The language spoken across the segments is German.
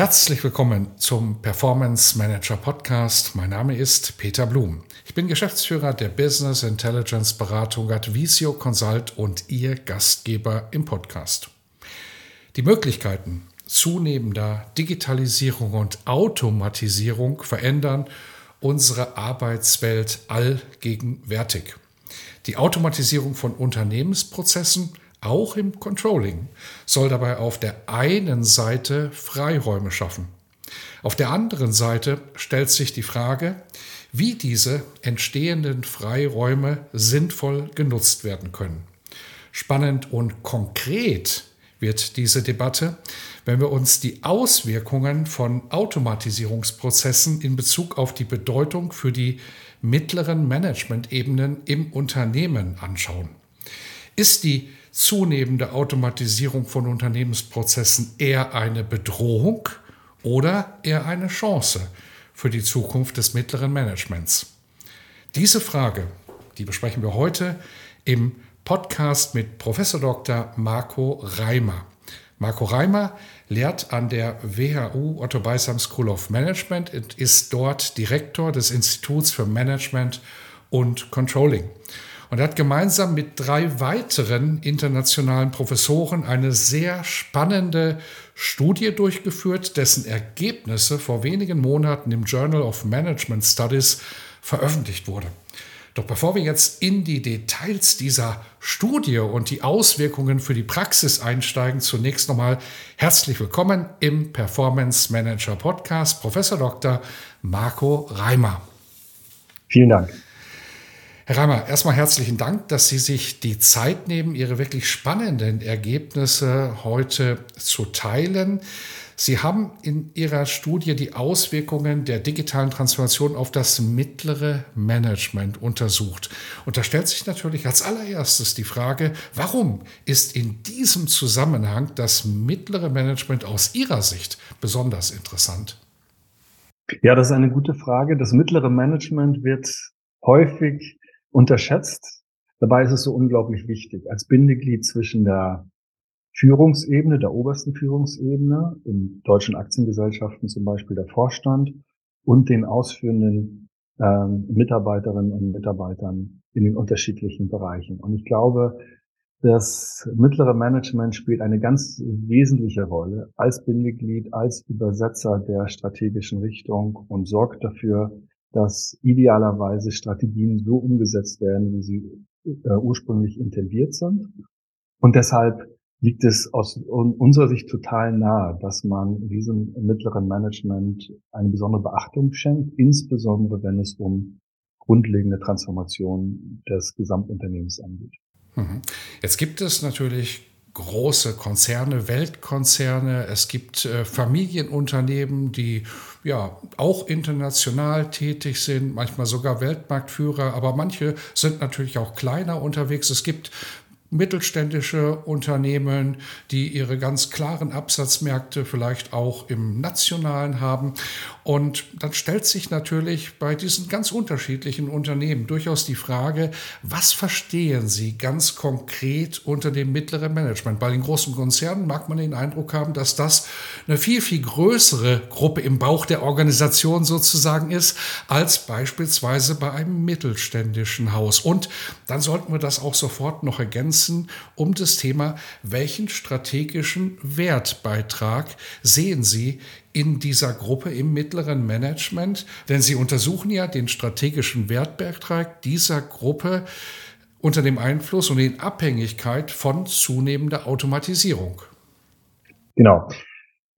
Herzlich willkommen zum Performance Manager Podcast. Mein Name ist Peter Blum. Ich bin Geschäftsführer der Business Intelligence Beratung Advisio Consult und Ihr Gastgeber im Podcast. Die Möglichkeiten zunehmender Digitalisierung und Automatisierung verändern unsere Arbeitswelt allgegenwärtig. Die Automatisierung von Unternehmensprozessen auch im Controlling, soll dabei auf der einen Seite Freiräume schaffen. Auf der anderen Seite stellt sich die Frage, wie diese entstehenden Freiräume sinnvoll genutzt werden können. Spannend und konkret wird diese Debatte, wenn wir uns die Auswirkungen von Automatisierungsprozessen in Bezug auf die Bedeutung für die mittleren Managementebenen im Unternehmen anschauen. Ist die zunehmende Automatisierung von Unternehmensprozessen eher eine Bedrohung oder eher eine Chance für die Zukunft des mittleren Managements? Diese Frage, die besprechen wir heute im Podcast mit Professor Dr. Marco Reimer. Marco Reimer lehrt an der WHU Otto Beisam School of Management und ist dort Direktor des Instituts für Management und Controlling und er hat gemeinsam mit drei weiteren internationalen Professoren eine sehr spannende Studie durchgeführt, dessen Ergebnisse vor wenigen Monaten im Journal of Management Studies veröffentlicht wurde. Doch bevor wir jetzt in die Details dieser Studie und die Auswirkungen für die Praxis einsteigen, zunächst nochmal herzlich willkommen im Performance Manager Podcast, Professor Dr. Marco Reimer. Vielen Dank. Herr Reimer, erstmal herzlichen Dank, dass Sie sich die Zeit nehmen, Ihre wirklich spannenden Ergebnisse heute zu teilen. Sie haben in Ihrer Studie die Auswirkungen der digitalen Transformation auf das mittlere Management untersucht. Und da stellt sich natürlich als allererstes die Frage, warum ist in diesem Zusammenhang das mittlere Management aus Ihrer Sicht besonders interessant? Ja, das ist eine gute Frage. Das mittlere Management wird häufig unterschätzt. Dabei ist es so unglaublich wichtig als Bindeglied zwischen der Führungsebene, der obersten Führungsebene, in deutschen Aktiengesellschaften zum Beispiel der Vorstand und den ausführenden ähm, Mitarbeiterinnen und Mitarbeitern in den unterschiedlichen Bereichen. Und ich glaube, das mittlere Management spielt eine ganz wesentliche Rolle als Bindeglied, als Übersetzer der strategischen Richtung und sorgt dafür, dass idealerweise Strategien so umgesetzt werden, wie sie äh, ursprünglich intendiert sind. Und deshalb liegt es aus unserer Sicht total nahe, dass man diesem mittleren Management eine besondere Beachtung schenkt, insbesondere wenn es um grundlegende Transformation des Gesamtunternehmens angeht. Mhm. Jetzt gibt es natürlich große Konzerne, Weltkonzerne, es gibt äh, Familienunternehmen, die ja auch international tätig sind, manchmal sogar Weltmarktführer, aber manche sind natürlich auch kleiner unterwegs. Es gibt mittelständische Unternehmen, die ihre ganz klaren Absatzmärkte vielleicht auch im nationalen haben. Und dann stellt sich natürlich bei diesen ganz unterschiedlichen Unternehmen durchaus die Frage, was verstehen sie ganz konkret unter dem mittleren Management? Bei den großen Konzernen mag man den Eindruck haben, dass das eine viel, viel größere Gruppe im Bauch der Organisation sozusagen ist, als beispielsweise bei einem mittelständischen Haus. Und dann sollten wir das auch sofort noch ergänzen ergänzen um das Thema, welchen strategischen Wertbeitrag sehen Sie in dieser Gruppe im mittleren Management? Denn Sie untersuchen ja den strategischen Wertbeitrag dieser Gruppe unter dem Einfluss und in Abhängigkeit von zunehmender Automatisierung. Genau.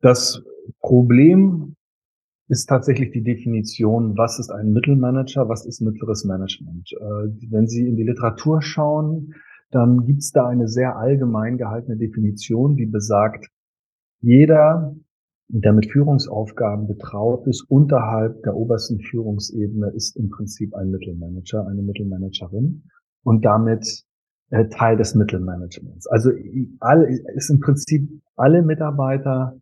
Das Problem ist tatsächlich die Definition, was ist ein Mittelmanager, was ist mittleres Management. Äh, wenn Sie in die Literatur schauen, dann gibt es da eine sehr allgemein gehaltene Definition, die besagt, jeder, der mit Führungsaufgaben betraut ist, unterhalb der obersten Führungsebene, ist im Prinzip ein Mittelmanager, eine Mittelmanagerin und damit äh, Teil des Mittelmanagements. Also all, ist im Prinzip alle Mitarbeiter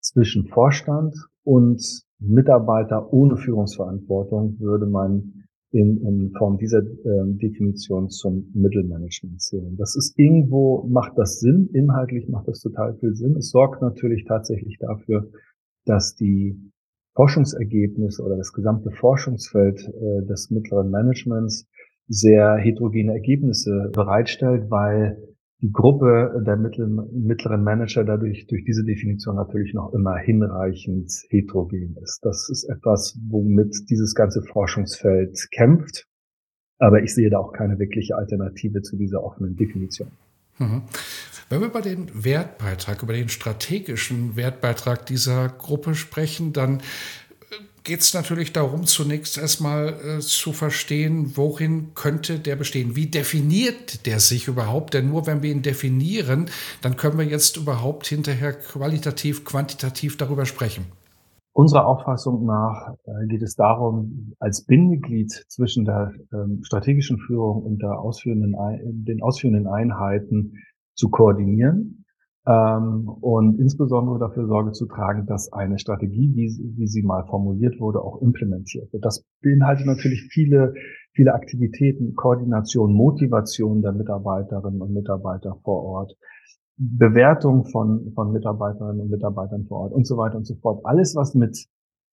zwischen Vorstand und Mitarbeiter ohne Führungsverantwortung würde man in, in Form dieser äh, Definition zum Mittelmanagement zählen. Das ist irgendwo, macht das Sinn, inhaltlich macht das total viel Sinn. Es sorgt natürlich tatsächlich dafür, dass die Forschungsergebnisse oder das gesamte Forschungsfeld äh, des mittleren Managements sehr heterogene Ergebnisse bereitstellt, weil die Gruppe der mittleren Manager dadurch durch diese Definition natürlich noch immer hinreichend heterogen ist. Das ist etwas, womit dieses ganze Forschungsfeld kämpft. Aber ich sehe da auch keine wirkliche Alternative zu dieser offenen Definition. Mhm. Wenn wir über den Wertbeitrag, über den strategischen Wertbeitrag dieser Gruppe sprechen, dann geht es natürlich darum, zunächst erstmal äh, zu verstehen, worin könnte der bestehen? Wie definiert der sich überhaupt? Denn nur wenn wir ihn definieren, dann können wir jetzt überhaupt hinterher qualitativ, quantitativ darüber sprechen. Unserer Auffassung nach äh, geht es darum, als Bindeglied zwischen der ähm, strategischen Führung und der ausführenden, den ausführenden Einheiten zu koordinieren ähm, und insbesondere dafür Sorge zu tragen, dass eine Strategie, wie, wie sie mal formuliert wurde, auch implementiert wird. Das beinhaltet natürlich viele, viele Aktivitäten, Koordination, Motivation der Mitarbeiterinnen und Mitarbeiter vor Ort, Bewertung von, von Mitarbeiterinnen und Mitarbeitern vor Ort und so weiter und so fort. Alles, was mit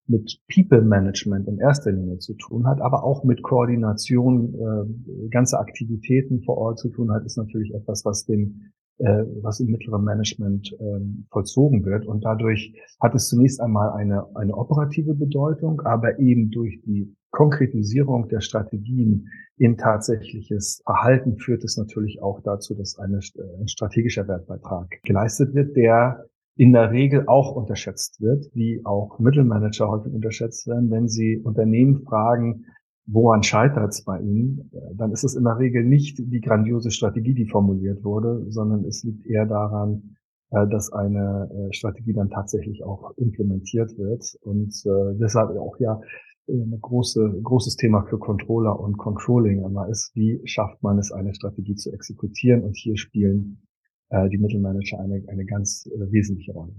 mit People Management in erster Linie zu tun hat, aber auch mit Koordination äh, ganze Aktivitäten vor Ort zu tun hat, ist natürlich etwas, was dem äh, was im mittleren Management ähm, vollzogen wird. Und dadurch hat es zunächst einmal eine, eine operative Bedeutung, aber eben durch die Konkretisierung der Strategien in tatsächliches Verhalten führt es natürlich auch dazu, dass eine, äh, ein strategischer Wertbeitrag geleistet wird, der in der Regel auch unterschätzt wird, wie auch Mittelmanager häufig unterschätzt werden, wenn sie Unternehmen fragen, woran scheitert es bei Ihnen, äh, dann ist es in der Regel nicht die grandiose Strategie, die formuliert wurde, sondern es liegt eher daran, äh, dass eine äh, Strategie dann tatsächlich auch implementiert wird. Und deshalb auch ja ein große, großes Thema für Controller und Controlling immer ist, wie schafft man es, eine Strategie zu exekutieren? Und hier spielen die Mittelmanager eine, eine ganz wesentliche Rolle.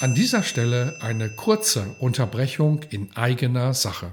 An dieser Stelle eine kurze Unterbrechung in eigener Sache.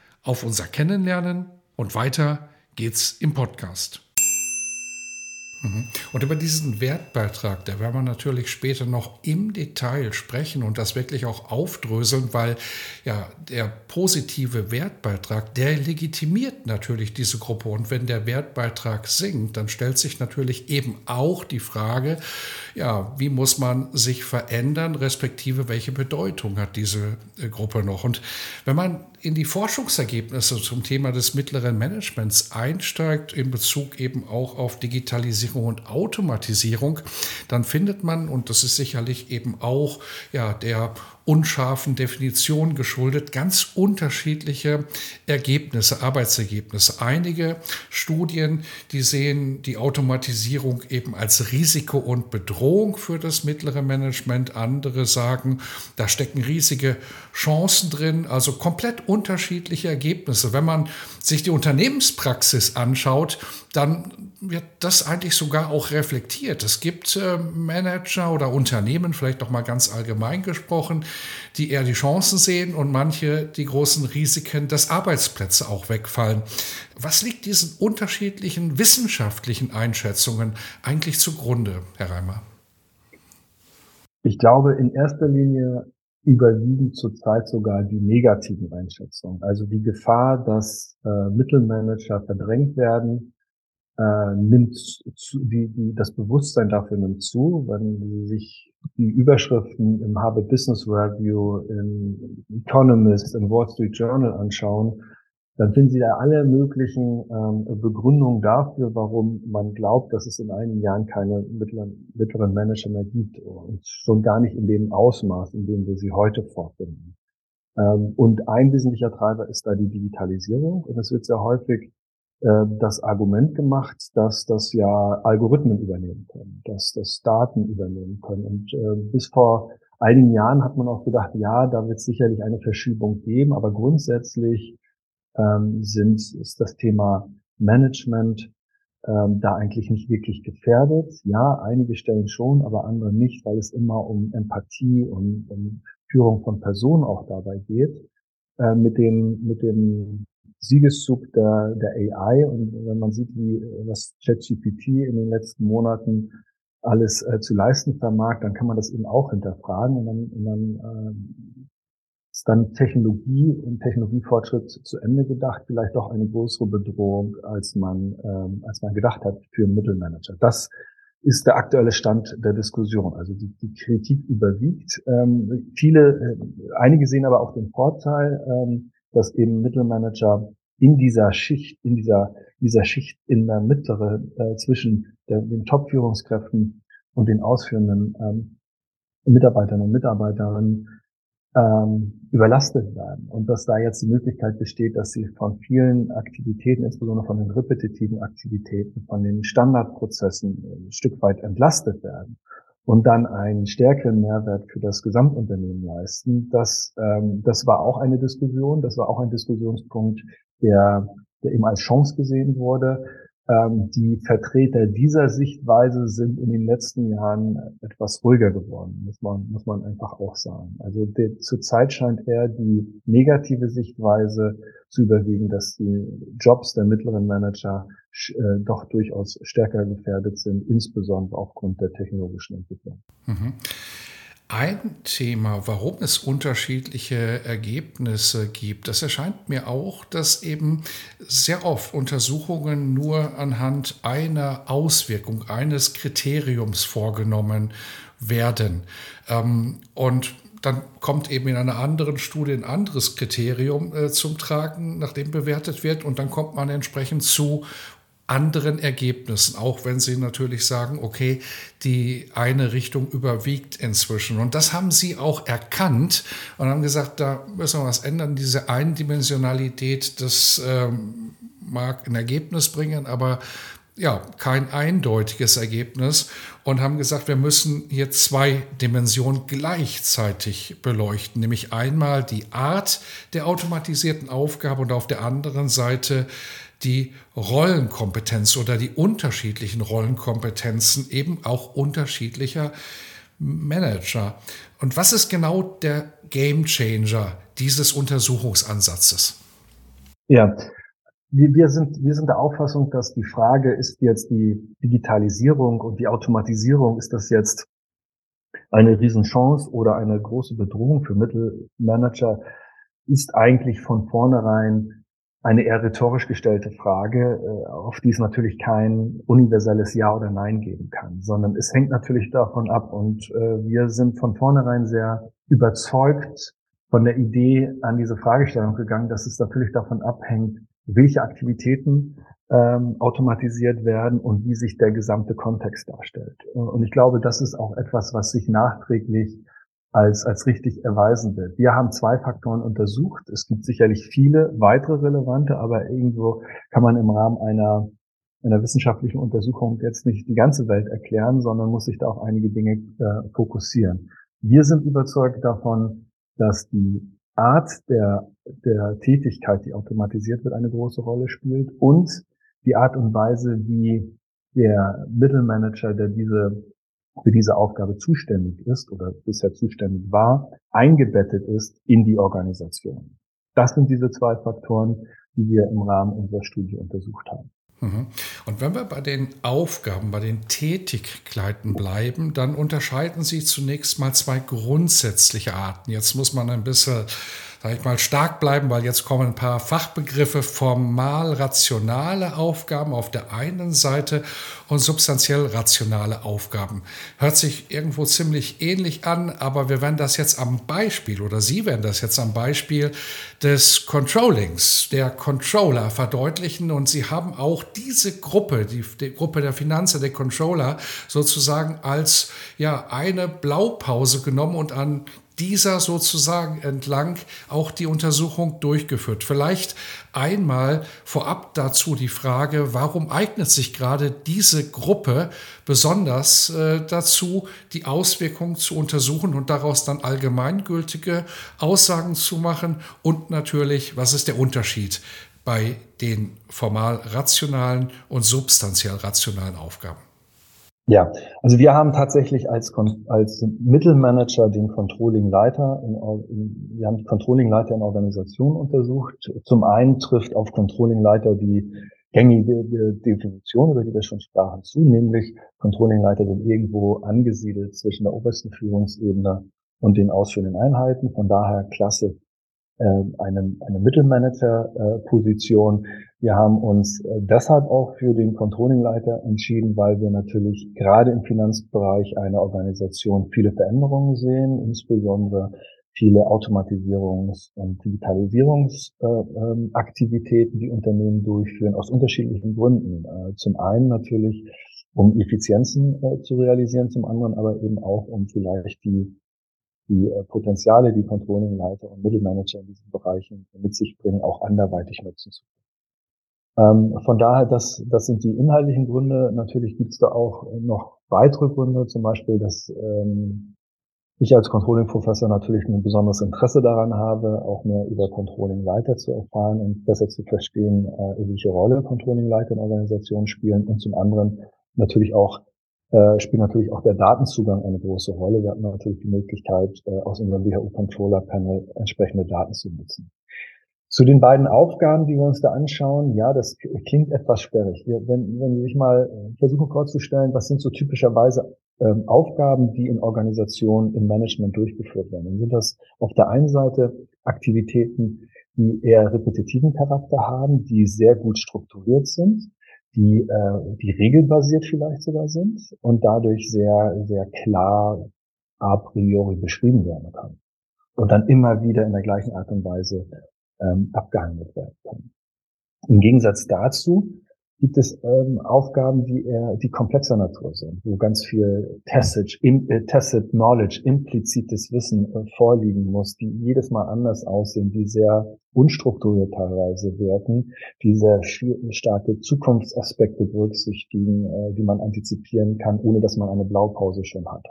auf unser Kennenlernen und weiter geht's im Podcast. Mhm. Und über diesen Wertbeitrag, da werden wir natürlich später noch im Detail sprechen und das wirklich auch aufdröseln, weil ja der positive Wertbeitrag, der legitimiert natürlich diese Gruppe. Und wenn der Wertbeitrag sinkt, dann stellt sich natürlich eben auch die Frage, ja, wie muss man sich verändern, respektive welche Bedeutung hat diese äh, Gruppe noch? Und wenn man in die Forschungsergebnisse zum Thema des mittleren Managements einsteigt, in Bezug eben auch auf Digitalisierung und Automatisierung, dann findet man, und das ist sicherlich eben auch ja, der unscharfen Definition geschuldet, ganz unterschiedliche Ergebnisse, Arbeitsergebnisse. Einige Studien, die sehen die Automatisierung eben als Risiko und Bedrohung für das mittlere Management. Andere sagen, da stecken riesige Chancen drin, also komplett unterschiedliche Ergebnisse. Wenn man sich die Unternehmenspraxis anschaut, dann wird das eigentlich sogar auch reflektiert. Es gibt äh, Manager oder Unternehmen, vielleicht noch mal ganz allgemein gesprochen, die eher die Chancen sehen und manche die großen Risiken, dass Arbeitsplätze auch wegfallen. Was liegt diesen unterschiedlichen wissenschaftlichen Einschätzungen eigentlich zugrunde, Herr Reimer? Ich glaube, in erster Linie überwiegen zurzeit sogar die negativen Einschätzungen. Also die Gefahr, dass äh, Mittelmanager verdrängt werden, äh, nimmt zu, die, die, das Bewusstsein dafür nimmt zu, wenn Sie sich die Überschriften im Harvard Business Review, im Economist, im Wall Street Journal anschauen, dann finden Sie da alle möglichen ähm, Begründungen dafür, warum man glaubt, dass es in einigen Jahren keine mittleren, mittleren Manager mehr gibt und schon gar nicht in dem Ausmaß, in dem wir sie heute vorfinden. Ähm, und ein wesentlicher Treiber ist da die Digitalisierung und es wird sehr häufig das Argument gemacht, dass das ja Algorithmen übernehmen können, dass das Daten übernehmen können. Und äh, bis vor einigen Jahren hat man auch gedacht, ja, da wird es sicherlich eine Verschiebung geben, aber grundsätzlich ähm, sind, ist das Thema Management ähm, da eigentlich nicht wirklich gefährdet. Ja, einige Stellen schon, aber andere nicht, weil es immer um Empathie und um Führung von Personen auch dabei geht. Äh, mit dem, mit dem Siegeszug der, der AI und wenn man sieht, wie was ChatGPT in den letzten Monaten alles äh, zu leisten vermag, dann kann man das eben auch hinterfragen und dann, und dann äh, ist dann Technologie und Technologiefortschritt zu Ende gedacht, vielleicht doch eine größere Bedrohung, als man, ähm, als man gedacht hat für Mittelmanager. Das ist der aktuelle Stand der Diskussion. Also die, die Kritik überwiegt. Ähm, viele, äh, einige sehen aber auch den Vorteil, ähm, dass eben Mittelmanager in dieser Schicht, in dieser, dieser Schicht in der Mitte äh, zwischen der, den Top-Führungskräften und den ausführenden ähm, Mitarbeitern und Mitarbeiterinnen ähm, überlastet werden. Und dass da jetzt die Möglichkeit besteht, dass sie von vielen Aktivitäten, insbesondere von den repetitiven Aktivitäten, von den Standardprozessen ein Stück weit entlastet werden und dann einen stärkeren Mehrwert für das Gesamtunternehmen leisten. Das, ähm, das war auch eine Diskussion, das war auch ein Diskussionspunkt, der, der eben als Chance gesehen wurde. Ähm, die Vertreter dieser Sichtweise sind in den letzten Jahren etwas ruhiger geworden, muss man, muss man einfach auch sagen. Also der, zurzeit scheint eher die negative Sichtweise zu überwiegen, dass die Jobs der mittleren Manager äh, doch durchaus stärker gefährdet sind, insbesondere aufgrund der technologischen Entwicklung. Mhm. Ein Thema, warum es unterschiedliche Ergebnisse gibt, das erscheint mir auch, dass eben sehr oft Untersuchungen nur anhand einer Auswirkung, eines Kriteriums vorgenommen werden. Ähm, und dann kommt eben in einer anderen Studie ein anderes Kriterium äh, zum Tragen, nachdem bewertet wird. Und dann kommt man entsprechend zu anderen Ergebnissen, auch wenn Sie natürlich sagen, okay, die eine Richtung überwiegt inzwischen. Und das haben Sie auch erkannt und haben gesagt, da müssen wir was ändern. Diese Eindimensionalität, das ähm, mag ein Ergebnis bringen, aber ja, kein eindeutiges Ergebnis und haben gesagt, wir müssen hier zwei Dimensionen gleichzeitig beleuchten, nämlich einmal die Art der automatisierten Aufgabe und auf der anderen Seite die Rollenkompetenz oder die unterschiedlichen Rollenkompetenzen eben auch unterschiedlicher Manager. Und was ist genau der Game Changer dieses Untersuchungsansatzes? Ja, wir sind, wir sind der Auffassung, dass die Frage, ist jetzt die Digitalisierung und die Automatisierung, ist das jetzt eine Riesenchance oder eine große Bedrohung für Mittelmanager, ist eigentlich von vornherein eine eher rhetorisch gestellte Frage, äh, auf die es natürlich kein universelles Ja oder Nein geben kann, sondern es hängt natürlich davon ab und äh, wir sind von vornherein sehr überzeugt von der Idee an diese Fragestellung gegangen, dass es natürlich davon abhängt, welche Aktivitäten ähm, automatisiert werden und wie sich der gesamte Kontext darstellt. Und ich glaube, das ist auch etwas, was sich nachträglich als, als richtig erweisen wird. Wir haben zwei Faktoren untersucht. Es gibt sicherlich viele weitere relevante, aber irgendwo kann man im Rahmen einer, einer wissenschaftlichen Untersuchung jetzt nicht die ganze Welt erklären, sondern muss sich da auf einige Dinge äh, fokussieren. Wir sind überzeugt davon, dass die Art der, der Tätigkeit, die automatisiert wird, eine große Rolle spielt und die Art und Weise, wie der Mittelmanager, der diese für diese Aufgabe zuständig ist oder bisher zuständig war, eingebettet ist in die Organisation. Das sind diese zwei Faktoren, die wir im Rahmen unserer Studie untersucht haben. Mhm. Und wenn wir bei den Aufgaben, bei den Tätigkeiten bleiben, dann unterscheiden Sie zunächst mal zwei grundsätzliche Arten. Jetzt muss man ein bisschen sag ich mal, stark bleiben, weil jetzt kommen ein paar Fachbegriffe, formal rationale Aufgaben auf der einen Seite und substanziell rationale Aufgaben. Hört sich irgendwo ziemlich ähnlich an, aber wir werden das jetzt am Beispiel oder Sie werden das jetzt am Beispiel des Controllings, der Controller verdeutlichen und Sie haben auch diese Gruppe, die, die Gruppe der Finanzen, der Controller sozusagen als ja eine Blaupause genommen und an dieser sozusagen entlang auch die Untersuchung durchgeführt. Vielleicht einmal vorab dazu die Frage, warum eignet sich gerade diese Gruppe besonders äh, dazu, die Auswirkungen zu untersuchen und daraus dann allgemeingültige Aussagen zu machen und natürlich, was ist der Unterschied bei den formal rationalen und substanziell rationalen Aufgaben? Ja, also wir haben tatsächlich als, als Mittelmanager den Controlling-Leiter, in, wir haben Controlling-Leiter in Organisationen untersucht. Zum einen trifft auf Controlling-Leiter die gängige Definition, über die wir schon sprachen, zu, nämlich Controlling-Leiter sind irgendwo angesiedelt zwischen der obersten Führungsebene und den ausführenden Einheiten. Von daher klasse eine, eine Mittelmanager-Position. Wir haben uns äh, deshalb auch für den Controlling-Leiter entschieden, weil wir natürlich gerade im Finanzbereich einer Organisation viele Veränderungen sehen, insbesondere viele Automatisierungs- und Digitalisierungsaktivitäten, die Unternehmen durchführen, aus unterschiedlichen Gründen. Äh, zum einen natürlich, um Effizienzen äh, zu realisieren, zum anderen aber eben auch, um vielleicht die die Potenziale, die Controlling-Leiter und Mittelmanager in diesen Bereichen mit sich bringen, auch anderweitig nutzen zu können. Ähm, von daher, das, das sind die inhaltlichen Gründe. Natürlich gibt es da auch noch weitere Gründe, zum Beispiel, dass ähm, ich als Controlling-Professor natürlich ein besonderes Interesse daran habe, auch mehr über Controlling-Leiter zu erfahren und besser zu verstehen, äh, welche Rolle Controlling-Leiter in Organisationen spielen und zum anderen natürlich auch äh, spielt natürlich auch der Datenzugang eine große Rolle. Wir hatten natürlich die Möglichkeit, äh, aus unserem WHO-Controller-Panel entsprechende Daten zu nutzen. Zu den beiden Aufgaben, die wir uns da anschauen, ja, das klingt etwas sperrig. Wenn, wenn Sie sich mal äh, versuchen vorzustellen, was sind so typischerweise ähm, Aufgaben, die in Organisationen im Management durchgeführt werden, dann sind das auf der einen Seite Aktivitäten, die eher repetitiven Charakter haben, die sehr gut strukturiert sind, die, äh, die regelbasiert vielleicht sogar sind und dadurch sehr, sehr klar a priori beschrieben werden kann. Und dann immer wieder in der gleichen Art und Weise ähm, abgehandelt werden können. Im Gegensatz dazu gibt es ähm, Aufgaben, die eher die komplexer Natur sind, wo ganz viel tacit, im, äh, tacit Knowledge, implizites Wissen äh, vorliegen muss, die jedes Mal anders aussehen, die sehr unstrukturiert teilweise wirken, die sehr starke Zukunftsaspekte berücksichtigen, äh, die man antizipieren kann, ohne dass man eine Blaupause schon hat.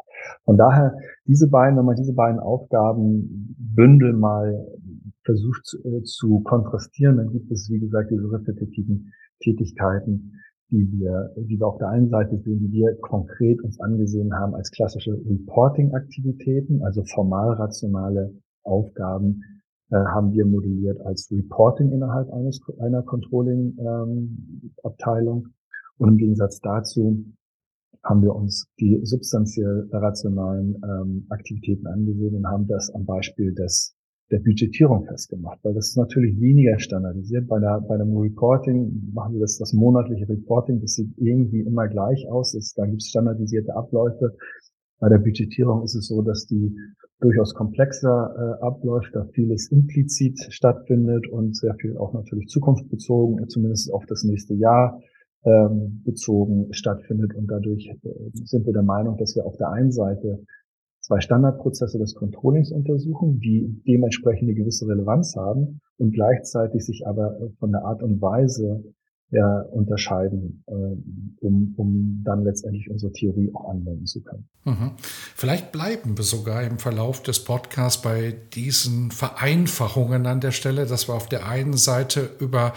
Von daher, diese beiden, wenn man diese beiden Aufgaben bündel mal versucht äh, zu kontrastieren, dann gibt es, wie gesagt, diese repetitiven Tätigkeiten, die wir, die wir auf der einen Seite sehen, die wir konkret uns angesehen haben als klassische Reporting-Aktivitäten, also formal rationale Aufgaben, äh, haben wir modelliert als Reporting innerhalb eines, einer Controlling-Abteilung. Ähm, und im Gegensatz dazu haben wir uns die substanziell rationalen ähm, Aktivitäten angesehen und haben das am Beispiel des der Budgetierung festgemacht, weil das ist natürlich weniger standardisiert. Bei, der, bei dem Reporting machen wir das, das monatliche Reporting, das sieht irgendwie immer gleich aus. Es, da gibt es standardisierte Abläufe. Bei der Budgetierung ist es so, dass die durchaus komplexer äh, abläuft, da vieles implizit stattfindet und sehr viel auch natürlich zukunftsbezogen, zumindest auf das nächste Jahr ähm, bezogen stattfindet. Und dadurch äh, sind wir der Meinung, dass wir auf der einen Seite zwei Standardprozesse des Controllings untersuchen, die dementsprechend eine gewisse Relevanz haben und gleichzeitig sich aber von der Art und Weise ja, unterscheiden, äh, um, um dann letztendlich unsere Theorie auch anwenden zu können. Mhm. Vielleicht bleiben wir sogar im Verlauf des Podcasts bei diesen Vereinfachungen an der Stelle, dass wir auf der einen Seite über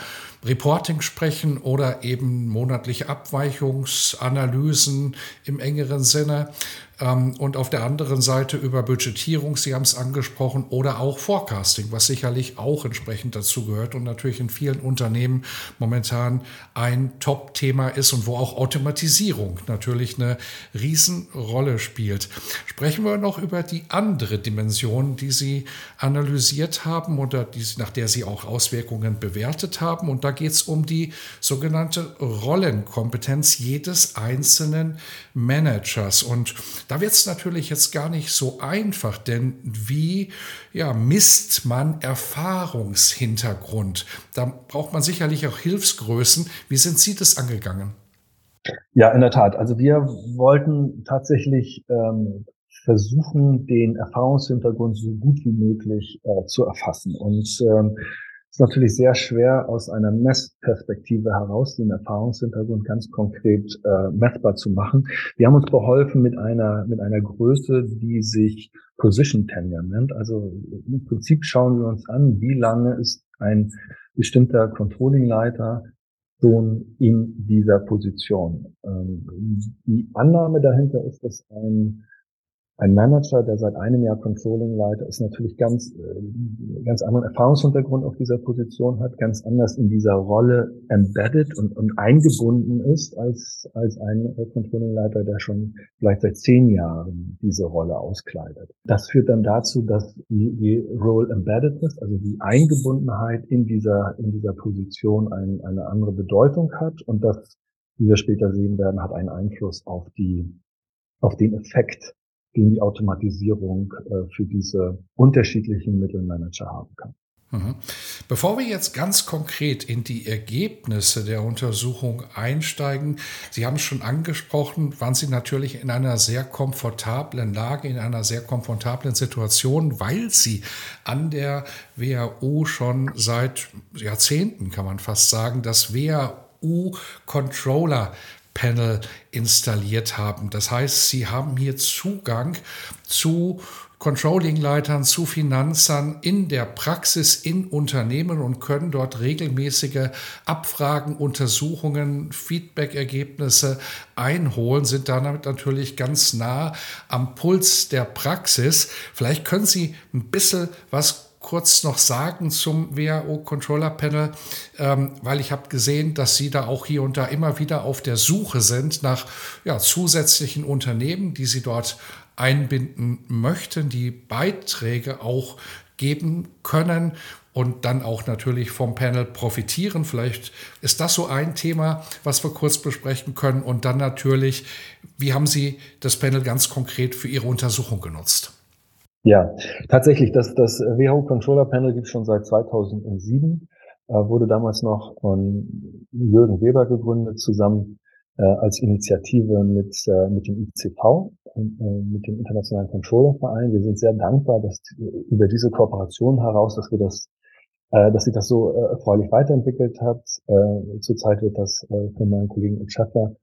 Reporting sprechen oder eben monatliche Abweichungsanalysen im engeren Sinne. Ähm, und auf der anderen Seite über Budgetierung, Sie haben es angesprochen, oder auch Forecasting, was sicherlich auch entsprechend dazu gehört und natürlich in vielen Unternehmen momentan ein Top-Thema ist und wo auch Automatisierung natürlich eine Riesenrolle spielt. Sprechen wir noch über die andere Dimension, die Sie analysiert haben oder die, nach der Sie auch Auswirkungen bewertet haben. Und da geht es um die sogenannte Rollenkompetenz jedes einzelnen Managers. Und da wird es natürlich jetzt gar nicht so einfach, denn wie ja, misst man Erfahrungshintergrund? Da braucht man sicherlich auch Hilfsgrößen. Wie sind Sie das angegangen? Ja, in der Tat. Also wir wollten tatsächlich ähm, versuchen, den Erfahrungshintergrund so gut wie möglich äh, zu erfassen. Und ähm, ist natürlich sehr schwer, aus einer Messperspektive heraus den Erfahrungshintergrund ganz konkret äh, messbar zu machen. Wir haben uns beholfen mit einer, mit einer Größe, die sich Position Tenure nennt. Also im Prinzip schauen wir uns an, wie lange ist ein bestimmter Controlling-Leiter schon in dieser Position. Ähm, die Annahme dahinter ist, dass ein ein Manager, der seit einem Jahr Controlling leitet, ist natürlich ganz, äh, ganz anderen Erfahrungshintergrund auf dieser Position hat, ganz anders in dieser Rolle embedded und, und eingebunden ist als, als ein Controlling-Leiter, der schon vielleicht seit zehn Jahren diese Rolle auskleidet. Das führt dann dazu, dass die, die Role ist, also die Eingebundenheit in dieser, in dieser Position ein, eine andere Bedeutung hat und das, wie wir später sehen werden, hat einen Einfluss auf die, auf den Effekt den die Automatisierung äh, für diese unterschiedlichen Mittelmanager haben kann. Mhm. Bevor wir jetzt ganz konkret in die Ergebnisse der Untersuchung einsteigen, Sie haben es schon angesprochen, waren Sie natürlich in einer sehr komfortablen Lage, in einer sehr komfortablen Situation, weil Sie an der WHO schon seit Jahrzehnten, kann man fast sagen, das WHO Controller Panel installiert haben. Das heißt, Sie haben hier Zugang zu Controlling-Leitern, zu Finanzern in der Praxis in Unternehmen und können dort regelmäßige Abfragen, Untersuchungen, Feedback-Ergebnisse einholen, sind damit natürlich ganz nah am Puls der Praxis. Vielleicht können Sie ein bisschen was kurz noch sagen zum WHO Controller Panel, ähm, weil ich habe gesehen, dass Sie da auch hier und da immer wieder auf der Suche sind nach ja, zusätzlichen Unternehmen, die Sie dort einbinden möchten, die Beiträge auch geben können und dann auch natürlich vom Panel profitieren. Vielleicht ist das so ein Thema, was wir kurz besprechen können. Und dann natürlich, wie haben Sie das Panel ganz konkret für Ihre Untersuchung genutzt? Ja, tatsächlich, das, das WHO Controller Panel gibt es schon seit 2007, äh, wurde damals noch von Jürgen Weber gegründet, zusammen äh, als Initiative mit, äh, mit dem ICV, äh, mit dem Internationalen Controllerverein. Wir sind sehr dankbar, dass über diese Kooperation heraus, dass wir das äh, dass sich das so äh, erfreulich weiterentwickelt hat. Äh, zurzeit wird das äh, von meinem Kollegen Schaffer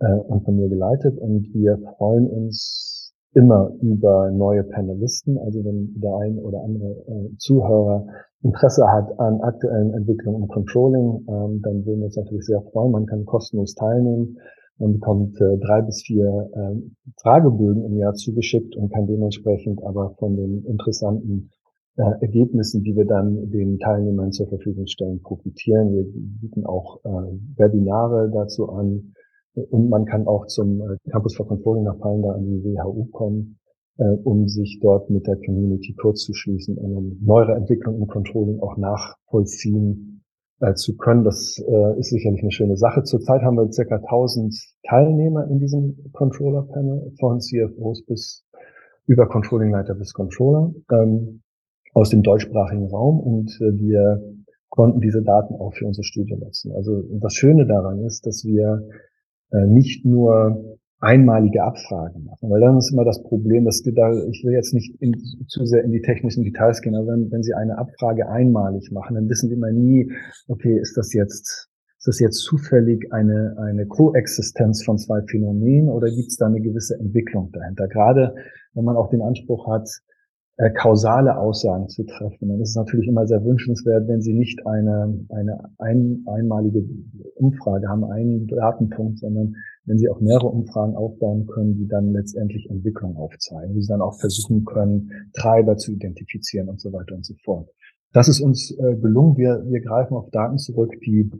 äh, und von mir geleitet und wir freuen uns immer über neue Panelisten. Also wenn der ein oder andere äh, Zuhörer Interesse hat an aktuellen Entwicklungen im Controlling, ähm, dann würden wir uns natürlich sehr freuen. Man kann kostenlos teilnehmen. Man bekommt äh, drei bis vier äh, Fragebögen im Jahr zugeschickt und kann dementsprechend aber von den interessanten äh, Ergebnissen, die wir dann den Teilnehmern zur Verfügung stellen, profitieren. Wir bieten auch äh, Webinare dazu an, und man kann auch zum äh, Campus for Controlling nach Palenda an die WHU kommen, äh, um sich dort mit der Community kurz zu schließen, um neuere Entwicklungen im Controlling auch nachvollziehen äh, zu können. Das ist sicherlich eine schöne Sache. Zurzeit haben wir circa 1000 Teilnehmer in diesem Controller-Panel, von CFOs bis über Controlling-Leiter bis Controller ähm, aus dem deutschsprachigen Raum und wir konnten diese Daten auch für unsere Studie nutzen. Also das Schöne daran ist, dass wir äh, nicht nur einmalige Abfragen machen, weil dann ist immer das Problem, dass da, ich will jetzt nicht in, zu sehr in die technischen Details gehen, aber wenn, wenn Sie eine Abfrage einmalig machen, dann wissen Sie immer nie, okay, ist das jetzt ist das jetzt zufällig eine, eine Koexistenz von zwei Phänomenen oder gibt es da eine gewisse Entwicklung dahinter? Gerade wenn man auch den Anspruch hat, äh, kausale Aussagen zu treffen. Und es ist natürlich immer sehr wünschenswert, wenn Sie nicht eine, eine ein, einmalige Umfrage haben, einen Datenpunkt, sondern wenn Sie auch mehrere Umfragen aufbauen können, die dann letztendlich Entwicklung aufzeigen, die Sie dann auch versuchen können, Treiber zu identifizieren und so weiter und so fort. Das ist uns äh, gelungen. Wir, wir greifen auf Daten zurück, die,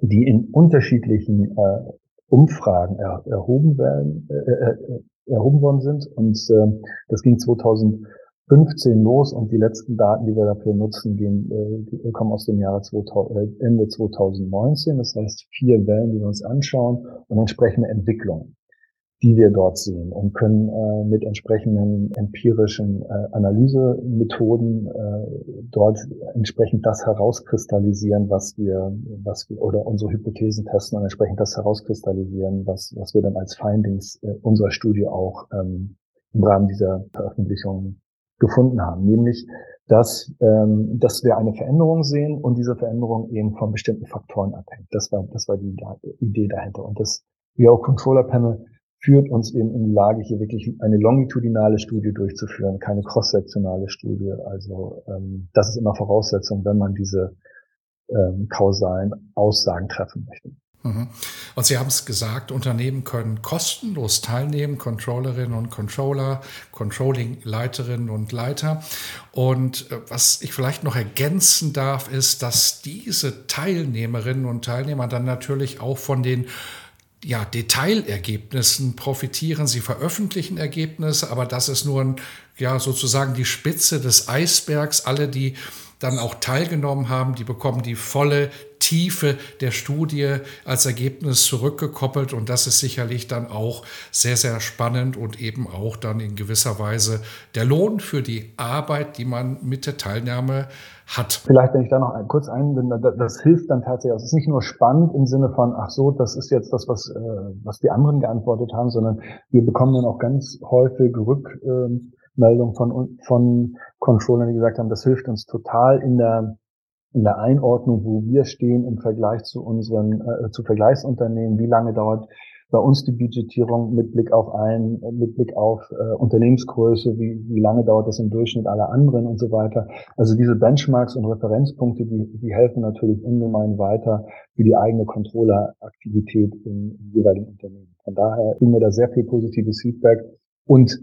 die in unterschiedlichen äh, Umfragen er, erhoben werden, äh, äh, äh erhoben worden sind. Und äh, das ging 2000 15 los und die letzten Daten, die wir dafür nutzen, gehen, äh, kommen aus dem Jahre 2000, äh, Ende 2019. Das heißt vier Wellen, die wir uns anschauen und entsprechende Entwicklungen, die wir dort sehen und können äh, mit entsprechenden empirischen äh, Analysemethoden äh, dort entsprechend das herauskristallisieren, was wir, was wir oder unsere Hypothesen testen und entsprechend das herauskristallisieren, was, was wir dann als Findings äh, unserer Studie auch ähm, im Rahmen dieser Veröffentlichung gefunden haben, nämlich dass, ähm, dass wir eine Veränderung sehen und diese Veränderung eben von bestimmten Faktoren abhängt. Das war, das war die Idee dahinter. Und das VO Controller Panel führt uns eben in die Lage, hier wirklich eine longitudinale Studie durchzuführen, keine cross-sektionale Studie. Also ähm, das ist immer Voraussetzung, wenn man diese ähm, kausalen Aussagen treffen möchte. Mhm. Und Sie haben es gesagt, Unternehmen können kostenlos teilnehmen, Controllerinnen und Controller, Controlling-Leiterinnen und Leiter. Und äh, was ich vielleicht noch ergänzen darf, ist, dass diese Teilnehmerinnen und Teilnehmer dann natürlich auch von den ja, Detailergebnissen profitieren. Sie veröffentlichen Ergebnisse, aber das ist nur ein, ja, sozusagen die Spitze des Eisbergs. Alle, die dann auch teilgenommen haben, die bekommen die volle Tiefe der Studie als Ergebnis zurückgekoppelt. Und das ist sicherlich dann auch sehr, sehr spannend und eben auch dann in gewisser Weise der Lohn für die Arbeit, die man mit der Teilnahme hat. Vielleicht, wenn ich da noch kurz einbinde, das hilft dann tatsächlich. Es ist nicht nur spannend im Sinne von, ach so, das ist jetzt das, was, äh, was die anderen geantwortet haben, sondern wir bekommen dann auch ganz häufig Rückmeldungen von, von Controllern, die gesagt haben, das hilft uns total in der in der Einordnung, wo wir stehen im Vergleich zu unseren äh, zu Vergleichsunternehmen, wie lange dauert bei uns die Budgetierung mit Blick auf ein, mit Blick auf äh, Unternehmensgröße, wie, wie lange dauert das im Durchschnitt aller anderen und so weiter. Also diese Benchmarks und Referenzpunkte, die, die helfen natürlich ungemein weiter für die eigene Controlleraktivität im, jeweiligen Unternehmen. Von daher kriegen wir da sehr viel positives Feedback und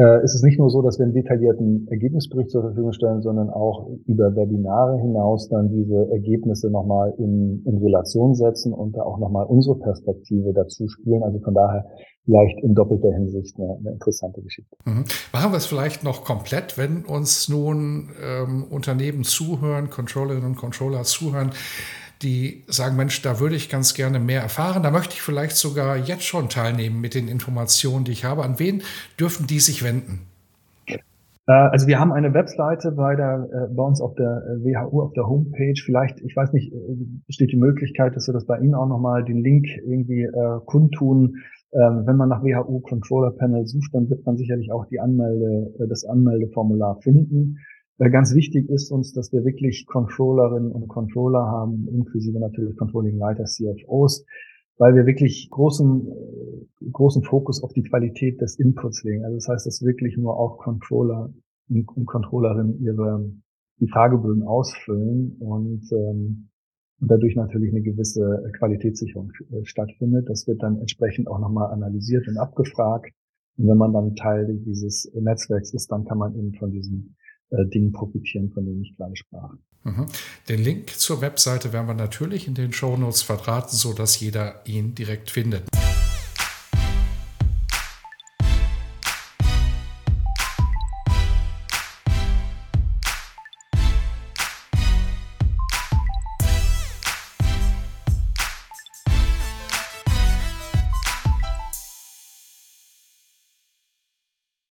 äh, ist es nicht nur so, dass wir einen detaillierten Ergebnisbericht zur Verfügung stellen, sondern auch über Webinare hinaus dann diese Ergebnisse nochmal in, in Relation setzen und da auch nochmal unsere Perspektive dazu spielen. Also von daher vielleicht in doppelter Hinsicht eine, eine interessante Geschichte. Mhm. Machen wir es vielleicht noch komplett, wenn uns nun ähm, Unternehmen zuhören, Controllerinnen und Controller zuhören, die sagen, Mensch, da würde ich ganz gerne mehr erfahren. Da möchte ich vielleicht sogar jetzt schon teilnehmen mit den Informationen, die ich habe. An wen dürfen die sich wenden? Äh, also wir haben eine Webseite bei, der, äh, bei uns auf der äh, WHU auf der Homepage. Vielleicht, ich weiß nicht, besteht die Möglichkeit, dass wir das bei Ihnen auch nochmal den Link irgendwie äh, kundtun. Ähm, wenn man nach WHU Controller Panel sucht, dann wird man sicherlich auch die Anmelde, das Anmeldeformular finden. Äh, ganz wichtig ist uns, dass wir wirklich Controllerinnen und Controller haben, inklusive natürlich Controlling-Leiter, CFOs, weil wir wirklich großen, äh, großen Fokus auf die Qualität des Inputs legen. Also das heißt, dass wirklich nur auch Controller und Controllerinnen ihre die Fragebögen ausfüllen und, ähm, und dadurch natürlich eine gewisse Qualitätssicherung äh, stattfindet. Das wird dann entsprechend auch nochmal analysiert und abgefragt. Und wenn man dann Teil dieses Netzwerks ist, dann kann man eben von diesen äh, Dingen profitieren, von denen ich gerade sprach. Mhm. Den Link zur Webseite werden wir natürlich in den Shownotes verraten, sodass jeder ihn direkt findet.